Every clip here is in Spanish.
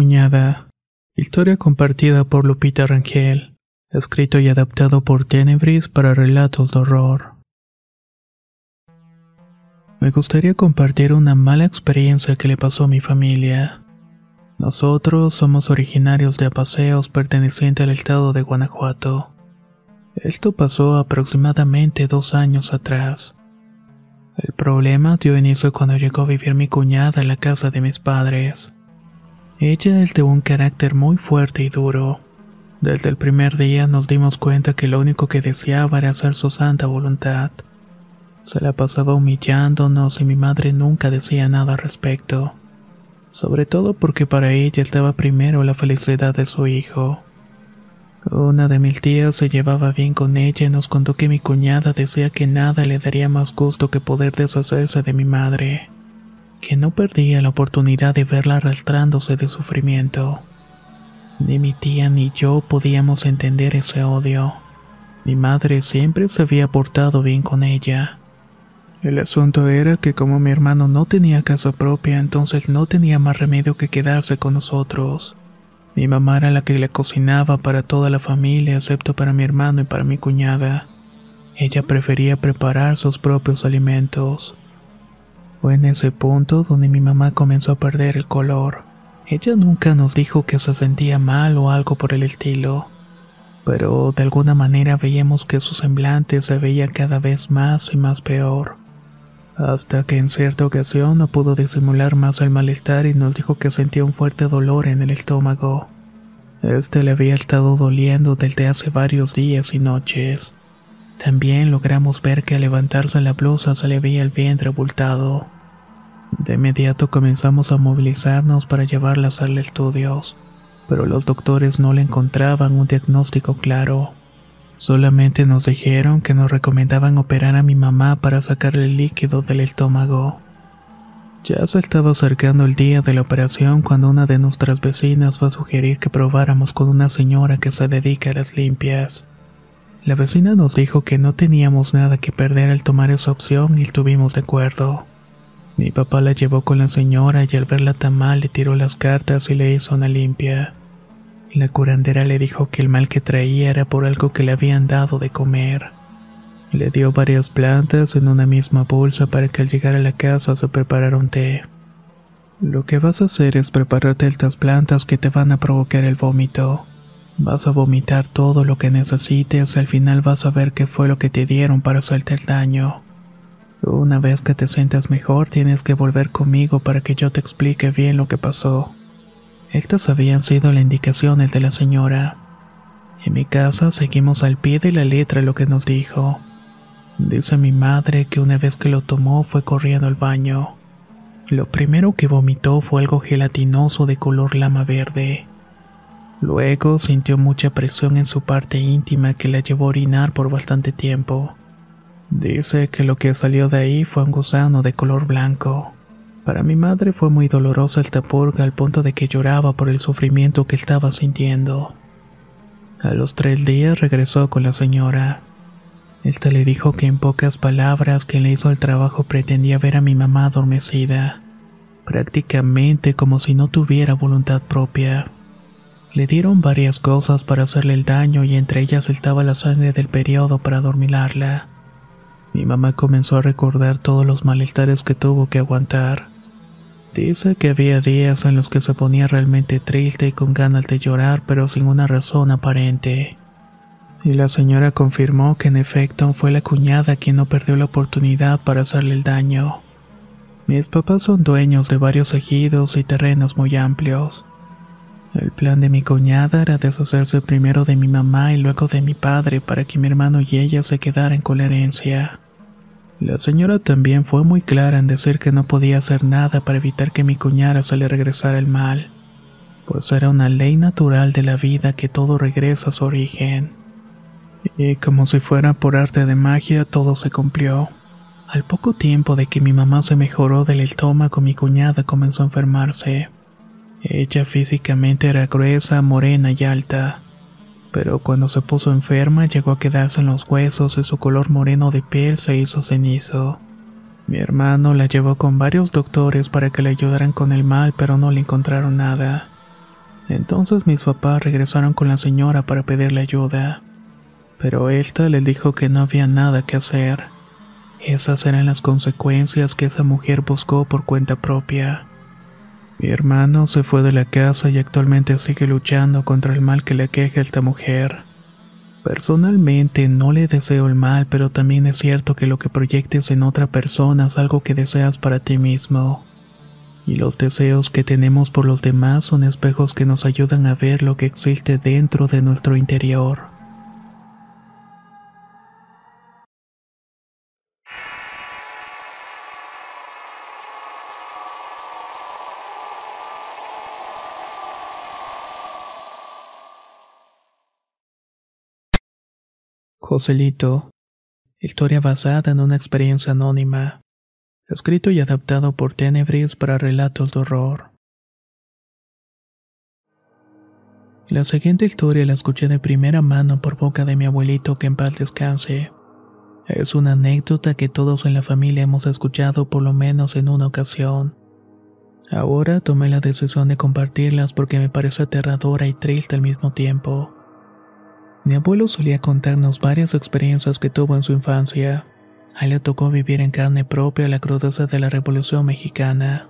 Cuñada. Historia compartida por Lupita Rangel. Escrito y adaptado por Tenebris para relatos de horror. Me gustaría compartir una mala experiencia que le pasó a mi familia. Nosotros somos originarios de Apaseos perteneciente al estado de Guanajuato. Esto pasó aproximadamente dos años atrás. El problema dio inicio cuando llegó a vivir mi cuñada en la casa de mis padres. Ella es de un carácter muy fuerte y duro. Desde el primer día nos dimos cuenta que lo único que deseaba era hacer su santa voluntad. Se la pasaba humillándonos y mi madre nunca decía nada al respecto. Sobre todo porque para ella estaba primero la felicidad de su hijo. Una de mis tías se llevaba bien con ella y nos contó que mi cuñada decía que nada le daría más gusto que poder deshacerse de mi madre que no perdía la oportunidad de verla arrastrándose de sufrimiento. Ni mi tía ni yo podíamos entender ese odio. Mi madre siempre se había portado bien con ella. El asunto era que como mi hermano no tenía casa propia, entonces no tenía más remedio que quedarse con nosotros. Mi mamá era la que le cocinaba para toda la familia, excepto para mi hermano y para mi cuñada. Ella prefería preparar sus propios alimentos. Fue en ese punto donde mi mamá comenzó a perder el color. Ella nunca nos dijo que se sentía mal o algo por el estilo, pero de alguna manera veíamos que su semblante se veía cada vez más y más peor. Hasta que en cierta ocasión no pudo disimular más el malestar y nos dijo que sentía un fuerte dolor en el estómago. Este le había estado doliendo desde hace varios días y noches. También logramos ver que al levantarse la blusa se le veía el vientre abultado. De inmediato comenzamos a movilizarnos para llevarla a hacerle estudios, pero los doctores no le encontraban un diagnóstico claro. Solamente nos dijeron que nos recomendaban operar a mi mamá para sacarle el líquido del estómago. Ya se estaba acercando el día de la operación cuando una de nuestras vecinas fue a sugerir que probáramos con una señora que se dedica a las limpias. La vecina nos dijo que no teníamos nada que perder al tomar esa opción y estuvimos de acuerdo. Mi papá la llevó con la señora y al verla tan mal le tiró las cartas y le hizo una limpia. La curandera le dijo que el mal que traía era por algo que le habían dado de comer. Le dio varias plantas en una misma bolsa para que al llegar a la casa se preparara un té. Lo que vas a hacer es prepararte estas plantas que te van a provocar el vómito. Vas a vomitar todo lo que necesites y al final vas a ver qué fue lo que te dieron para hacerte el daño. Una vez que te sientas mejor tienes que volver conmigo para que yo te explique bien lo que pasó. Estas habían sido las indicaciones de la señora. En mi casa seguimos al pie de la letra lo que nos dijo. Dice mi madre que una vez que lo tomó fue corriendo al baño. Lo primero que vomitó fue algo gelatinoso de color lama verde. Luego sintió mucha presión en su parte íntima que la llevó a orinar por bastante tiempo. Dice que lo que salió de ahí fue un gusano de color blanco. Para mi madre fue muy dolorosa esta purga al punto de que lloraba por el sufrimiento que estaba sintiendo. A los tres días regresó con la señora. Esta le dijo que en pocas palabras quien le hizo el trabajo pretendía ver a mi mamá adormecida, prácticamente como si no tuviera voluntad propia. Le dieron varias cosas para hacerle el daño y entre ellas estaba la sangre del periodo para adormilarla. Mi mamá comenzó a recordar todos los malestares que tuvo que aguantar. Dice que había días en los que se ponía realmente triste y con ganas de llorar pero sin una razón aparente. Y la señora confirmó que en efecto fue la cuñada quien no perdió la oportunidad para hacerle el daño. Mis papás son dueños de varios ejidos y terrenos muy amplios. El plan de mi cuñada era deshacerse primero de mi mamá y luego de mi padre para que mi hermano y ella se quedaran con la herencia. La señora también fue muy clara en decir que no podía hacer nada para evitar que mi cuñada se le regresara el mal, pues era una ley natural de la vida que todo regresa a su origen. Y como si fuera por arte de magia, todo se cumplió. Al poco tiempo de que mi mamá se mejoró del estómago, mi cuñada comenzó a enfermarse. Ella físicamente era gruesa, morena y alta, pero cuando se puso enferma llegó a quedarse en los huesos y su color moreno de piel se hizo cenizo. Mi hermano la llevó con varios doctores para que le ayudaran con el mal, pero no le encontraron nada. Entonces mis papás regresaron con la señora para pedirle ayuda, pero ésta les dijo que no había nada que hacer. Esas eran las consecuencias que esa mujer buscó por cuenta propia. Mi hermano se fue de la casa y actualmente sigue luchando contra el mal que le queja esta mujer. Personalmente no le deseo el mal, pero también es cierto que lo que proyectes en otra persona es algo que deseas para ti mismo. Y los deseos que tenemos por los demás son espejos que nos ayudan a ver lo que existe dentro de nuestro interior. Joselito. Historia basada en una experiencia anónima. Escrito y adaptado por Tenebris para relatos de horror. La siguiente historia la escuché de primera mano por boca de mi abuelito que en paz descanse. Es una anécdota que todos en la familia hemos escuchado por lo menos en una ocasión. Ahora tomé la decisión de compartirlas porque me parece aterradora y triste al mismo tiempo. Mi abuelo solía contarnos varias experiencias que tuvo en su infancia. A él le tocó vivir en carne propia la crudeza de la Revolución Mexicana.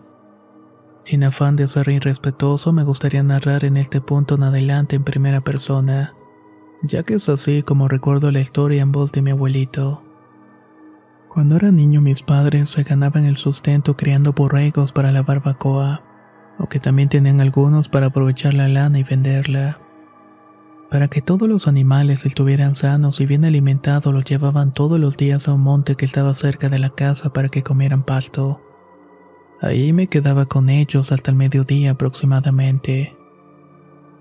Sin afán de ser irrespetuoso, me gustaría narrar en este punto en adelante en primera persona, ya que es así como recuerdo la historia en voz de mi abuelito. Cuando era niño mis padres se ganaban el sustento criando borregos para la barbacoa, o que también tenían algunos para aprovechar la lana y venderla. Para que todos los animales estuvieran sanos y bien alimentados los llevaban todos los días a un monte que estaba cerca de la casa para que comieran pasto. Ahí me quedaba con ellos hasta el mediodía aproximadamente.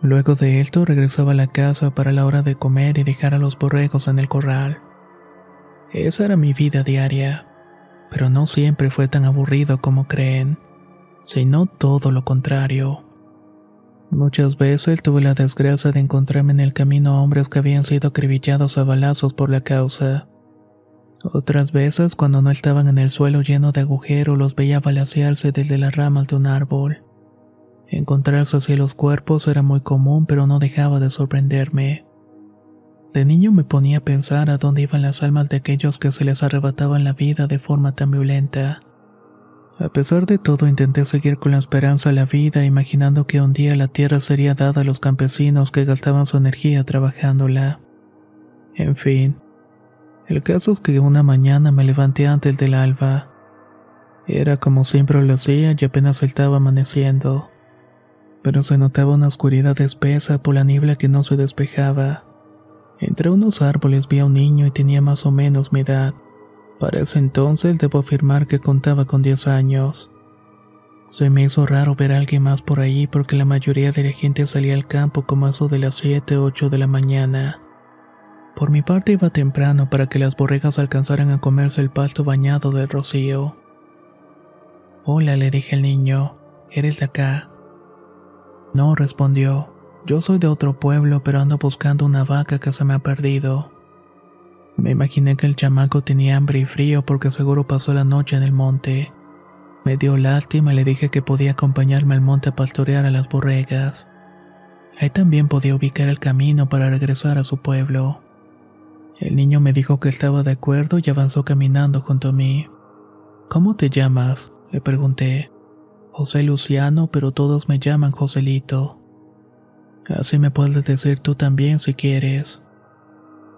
Luego de esto regresaba a la casa para la hora de comer y dejar a los borregos en el corral. Esa era mi vida diaria, pero no siempre fue tan aburrido como creen, sino todo lo contrario. Muchas veces tuve la desgracia de encontrarme en el camino a hombres que habían sido acribillados a balazos por la causa. Otras veces, cuando no estaban en el suelo lleno de agujeros, los veía balasearse desde las ramas de un árbol. Encontrarse así los cuerpos era muy común, pero no dejaba de sorprenderme. De niño me ponía a pensar a dónde iban las almas de aquellos que se les arrebataban la vida de forma tan violenta. A pesar de todo intenté seguir con la esperanza a la vida, imaginando que un día la tierra sería dada a los campesinos que gastaban su energía trabajándola. En fin, el caso es que una mañana me levanté antes del alba. Era como siempre lo hacía y apenas estaba amaneciendo. Pero se notaba una oscuridad espesa por la niebla que no se despejaba. Entre unos árboles vi a un niño y tenía más o menos mi edad. Para ese entonces debo afirmar que contaba con 10 años. Se me hizo raro ver a alguien más por ahí porque la mayoría de la gente salía al campo como eso de las 7 o 8 de la mañana. Por mi parte iba temprano para que las borregas alcanzaran a comerse el pasto bañado de rocío. Hola, le dije al niño, ¿eres de acá? No, respondió, yo soy de otro pueblo pero ando buscando una vaca que se me ha perdido. Me imaginé que el chamaco tenía hambre y frío porque seguro pasó la noche en el monte. Me dio lástima y le dije que podía acompañarme al monte a pastorear a las borregas. Ahí también podía ubicar el camino para regresar a su pueblo. El niño me dijo que estaba de acuerdo y avanzó caminando junto a mí. ¿Cómo te llamas? le pregunté. José Luciano, pero todos me llaman Joselito. Así me puedes decir tú también si quieres.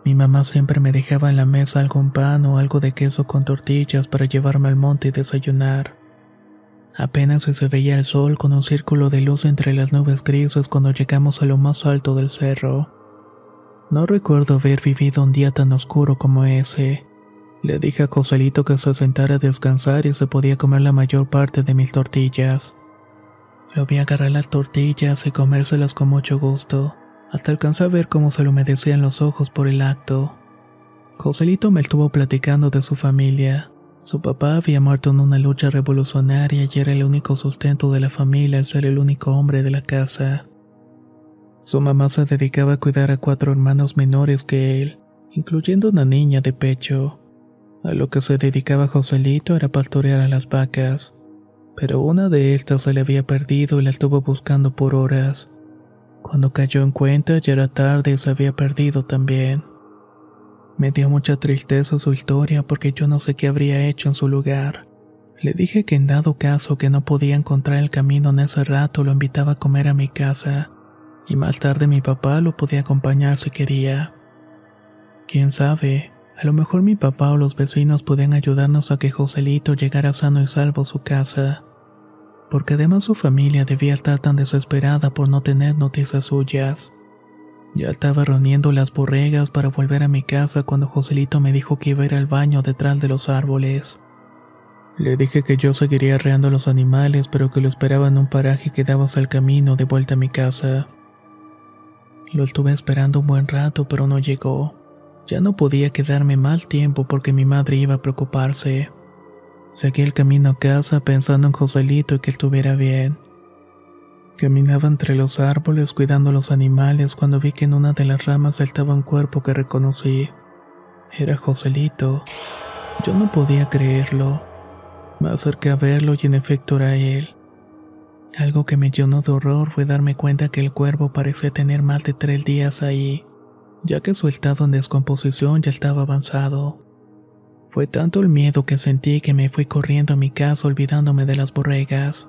Mi mamá siempre me dejaba en la mesa algún pan o algo de queso con tortillas para llevarme al monte y desayunar. Apenas se veía el sol con un círculo de luz entre las nubes grises cuando llegamos a lo más alto del cerro. No recuerdo haber vivido un día tan oscuro como ese. Le dije a Joselito que se sentara a descansar y se podía comer la mayor parte de mis tortillas. Lo vi agarrar las tortillas y comérselas con mucho gusto, hasta alcanzar a ver cómo se le humedecían los ojos por el acto. Joselito me estuvo platicando de su familia, su papá había muerto en una lucha revolucionaria y era el único sustento de la familia al ser el único hombre de la casa. Su mamá se dedicaba a cuidar a cuatro hermanos menores que él, incluyendo una niña de pecho. A lo que se dedicaba Joselito era pastorear a las vacas, pero una de estas se le había perdido y la estuvo buscando por horas. Cuando cayó en cuenta ya era tarde y se había perdido también. Me dio mucha tristeza su historia porque yo no sé qué habría hecho en su lugar. Le dije que en dado caso que no podía encontrar el camino en ese rato lo invitaba a comer a mi casa, y más tarde mi papá lo podía acompañar si quería. Quién sabe, a lo mejor mi papá o los vecinos podían ayudarnos a que Joselito llegara sano y salvo a su casa, porque además su familia debía estar tan desesperada por no tener noticias suyas. Ya estaba reuniendo las borregas para volver a mi casa cuando Joselito me dijo que iba a ir al baño detrás de los árboles. Le dije que yo seguiría arreando los animales, pero que lo esperaba en un paraje que daba el camino de vuelta a mi casa. Lo estuve esperando un buen rato, pero no llegó. Ya no podía quedarme mal tiempo porque mi madre iba a preocuparse. Seguí el camino a casa pensando en Joselito y que estuviera bien. Caminaba entre los árboles cuidando los animales cuando vi que en una de las ramas saltaba un cuerpo que reconocí. Era Joselito. Yo no podía creerlo. Me acerqué a verlo y en efecto era él. Algo que me llenó de horror fue darme cuenta que el cuervo parecía tener más de tres días ahí, ya que su estado en descomposición ya estaba avanzado. Fue tanto el miedo que sentí que me fui corriendo a mi casa olvidándome de las borregas.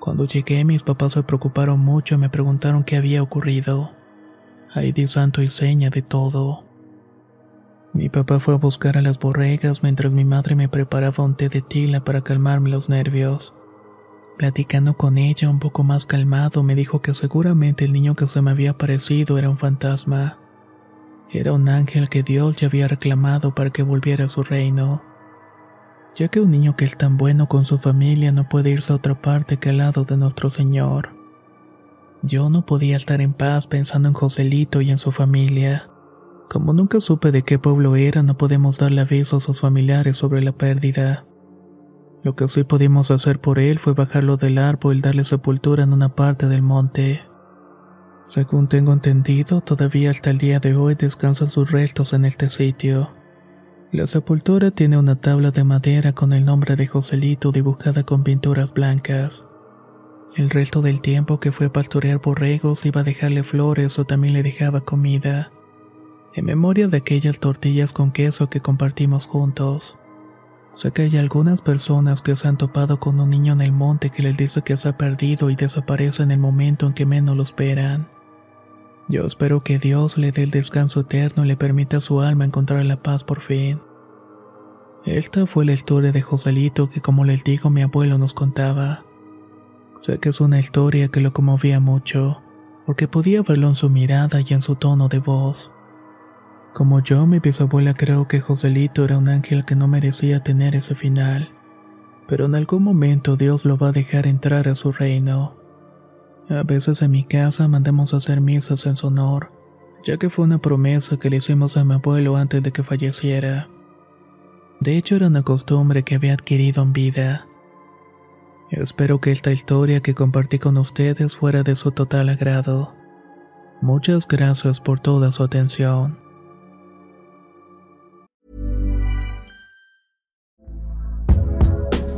Cuando llegué mis papás se preocuparon mucho y me preguntaron qué había ocurrido. Ahí di santo y seña de todo. Mi papá fue a buscar a las borregas mientras mi madre me preparaba un té de tila para calmarme los nervios. Platicando con ella un poco más calmado, me dijo que seguramente el niño que se me había aparecido era un fantasma. Era un ángel que Dios ya había reclamado para que volviera a su reino ya que un niño que es tan bueno con su familia no puede irse a otra parte que al lado de nuestro Señor. Yo no podía estar en paz pensando en Joselito y en su familia. Como nunca supe de qué pueblo era, no podemos darle aviso a sus familiares sobre la pérdida. Lo que sí pudimos hacer por él fue bajarlo del árbol y darle sepultura en una parte del monte. Según tengo entendido, todavía hasta el día de hoy descansan sus restos en este sitio. La sepultura tiene una tabla de madera con el nombre de Joselito dibujada con pinturas blancas. El resto del tiempo que fue a pastorear borregos iba a dejarle flores o también le dejaba comida, en memoria de aquellas tortillas con queso que compartimos juntos. Sé que hay algunas personas que se han topado con un niño en el monte que les dice que se ha perdido y desaparece en el momento en que menos lo esperan. Yo espero que Dios le dé el descanso eterno y le permita a su alma encontrar la paz por fin. Esta fue la historia de Joselito que como les digo mi abuelo nos contaba. Sé que es una historia que lo conmovía mucho, porque podía verlo en su mirada y en su tono de voz. Como yo, mi bisabuela creo que Joselito era un ángel que no merecía tener ese final, pero en algún momento Dios lo va a dejar entrar a su reino. A veces en mi casa mandamos a hacer misas en su honor, ya que fue una promesa que le hicimos a mi abuelo antes de que falleciera. De hecho, era una costumbre que había adquirido en vida. Espero que esta historia que compartí con ustedes fuera de su total agrado. Muchas gracias por toda su atención.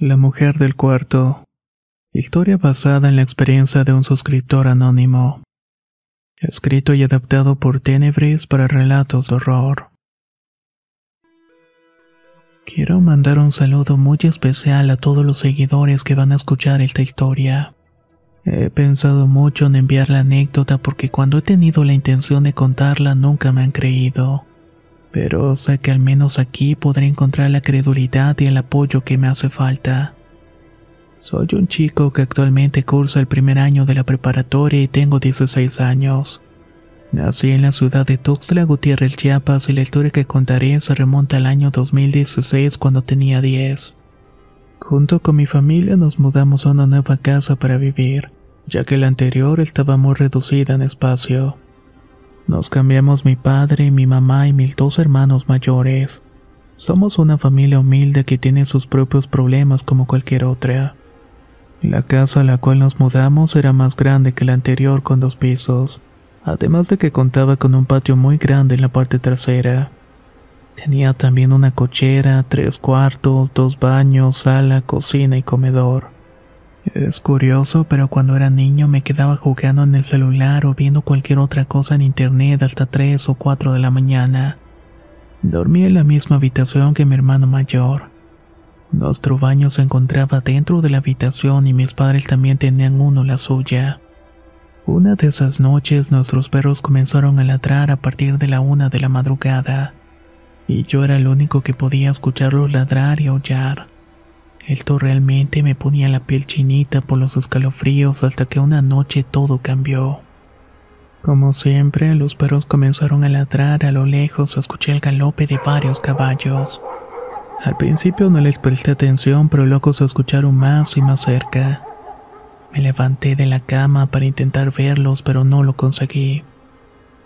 La mujer del cuarto. Historia basada en la experiencia de un suscriptor anónimo. Escrito y adaptado por Tenebris para relatos de horror. Quiero mandar un saludo muy especial a todos los seguidores que van a escuchar esta historia. He pensado mucho en enviar la anécdota porque cuando he tenido la intención de contarla nunca me han creído. Pero sé que al menos aquí podré encontrar la credulidad y el apoyo que me hace falta. Soy un chico que actualmente cursa el primer año de la preparatoria y tengo 16 años. Nací en la ciudad de Tuxtla Gutiérrez, Chiapas y la historia que contaré se remonta al año 2016 cuando tenía 10. Junto con mi familia nos mudamos a una nueva casa para vivir, ya que la anterior estaba muy reducida en espacio. Nos cambiamos mi padre, mi mamá y mis dos hermanos mayores. Somos una familia humilde que tiene sus propios problemas como cualquier otra. La casa a la cual nos mudamos era más grande que la anterior con dos pisos, además de que contaba con un patio muy grande en la parte trasera. Tenía también una cochera, tres cuartos, dos baños, sala, cocina y comedor. Es curioso, pero cuando era niño me quedaba jugando en el celular o viendo cualquier otra cosa en internet hasta 3 o 4 de la mañana. Dormía en la misma habitación que mi hermano mayor. Nuestro baño se encontraba dentro de la habitación y mis padres también tenían uno la suya. Una de esas noches nuestros perros comenzaron a ladrar a partir de la una de la madrugada, y yo era el único que podía escucharlos ladrar y aullar. Esto realmente me ponía la piel chinita por los escalofríos hasta que una noche todo cambió. Como siempre, los perros comenzaron a ladrar a lo lejos, escuché el galope de varios caballos. Al principio no les presté atención, pero luego se escucharon más y más cerca. Me levanté de la cama para intentar verlos, pero no lo conseguí.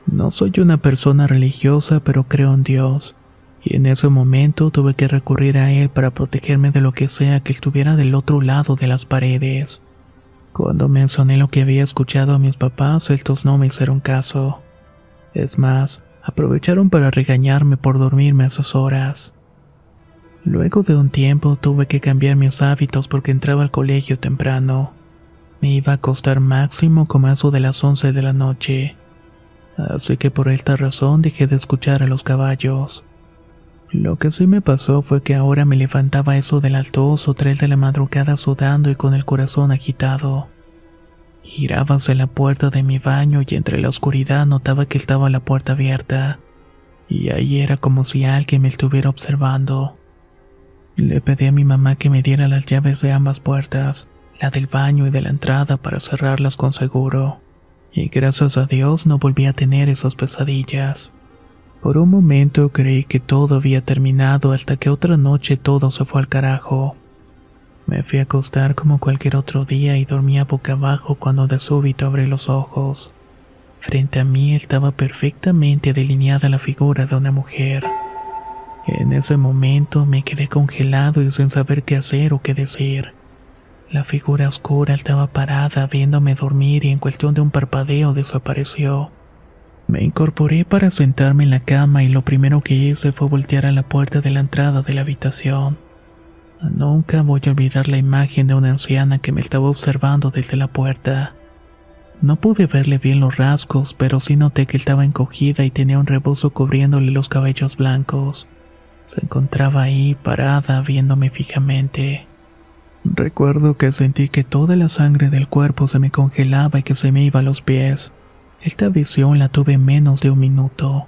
No soy una persona religiosa, pero creo en Dios y en ese momento tuve que recurrir a él para protegerme de lo que sea que estuviera del otro lado de las paredes. Cuando mencioné lo que había escuchado a mis papás, estos no me hicieron caso. Es más, aprovecharon para regañarme por dormirme a esas horas. Luego de un tiempo tuve que cambiar mis hábitos porque entraba al colegio temprano. Me iba a acostar máximo como eso de las 11 de la noche. Así que por esta razón dejé de escuchar a los caballos. Lo que sí me pasó fue que ahora me levantaba eso de las dos o tres de la madrugada sudando y con el corazón agitado. Giraba hacia la puerta de mi baño y entre la oscuridad notaba que estaba la puerta abierta, y ahí era como si alguien me estuviera observando. Le pedí a mi mamá que me diera las llaves de ambas puertas, la del baño y de la entrada para cerrarlas con seguro, y gracias a Dios no volví a tener esas pesadillas. Por un momento creí que todo había terminado hasta que otra noche todo se fue al carajo. Me fui a acostar como cualquier otro día y dormía boca abajo cuando de súbito abrí los ojos. Frente a mí estaba perfectamente delineada la figura de una mujer. En ese momento me quedé congelado y sin saber qué hacer o qué decir. La figura oscura estaba parada viéndome dormir y en cuestión de un parpadeo desapareció. Me incorporé para sentarme en la cama y lo primero que hice fue voltear a la puerta de la entrada de la habitación. Nunca voy a olvidar la imagen de una anciana que me estaba observando desde la puerta. No pude verle bien los rasgos, pero sí noté que estaba encogida y tenía un rebozo cubriéndole los cabellos blancos. Se encontraba ahí, parada, viéndome fijamente. Recuerdo que sentí que toda la sangre del cuerpo se me congelaba y que se me iba a los pies. Esta visión la tuve en menos de un minuto.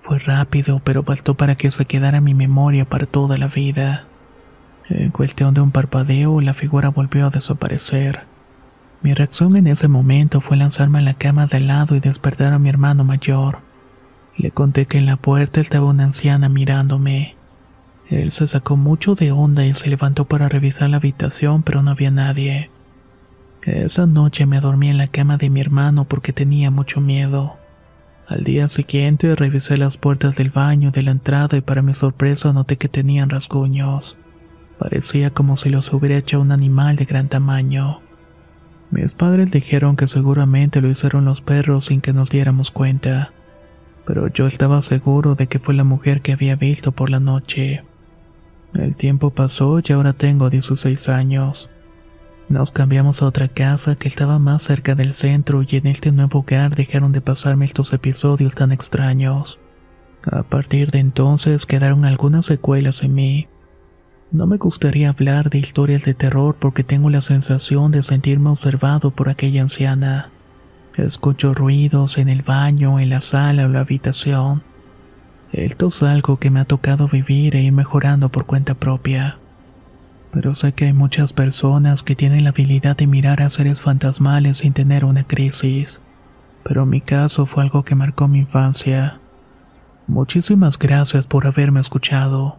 Fue rápido, pero bastó para que se quedara en mi memoria para toda la vida. En cuestión de un parpadeo, la figura volvió a desaparecer. Mi reacción en ese momento fue lanzarme a la cama de lado y despertar a mi hermano mayor. Le conté que en la puerta estaba una anciana mirándome. Él se sacó mucho de onda y se levantó para revisar la habitación, pero no había nadie. Esa noche me dormí en la cama de mi hermano porque tenía mucho miedo. Al día siguiente revisé las puertas del baño de la entrada y para mi sorpresa noté que tenían rasguños. Parecía como si los hubiera hecho un animal de gran tamaño. Mis padres dijeron que seguramente lo hicieron los perros sin que nos diéramos cuenta, pero yo estaba seguro de que fue la mujer que había visto por la noche. El tiempo pasó y ahora tengo 16 años. Nos cambiamos a otra casa que estaba más cerca del centro y en este nuevo hogar dejaron de pasarme estos episodios tan extraños. A partir de entonces quedaron algunas secuelas en mí. No me gustaría hablar de historias de terror porque tengo la sensación de sentirme observado por aquella anciana. Escucho ruidos en el baño, en la sala o la habitación. Esto es algo que me ha tocado vivir e ir mejorando por cuenta propia. Pero sé que hay muchas personas que tienen la habilidad de mirar a seres fantasmales sin tener una crisis. Pero mi caso fue algo que marcó mi infancia. Muchísimas gracias por haberme escuchado.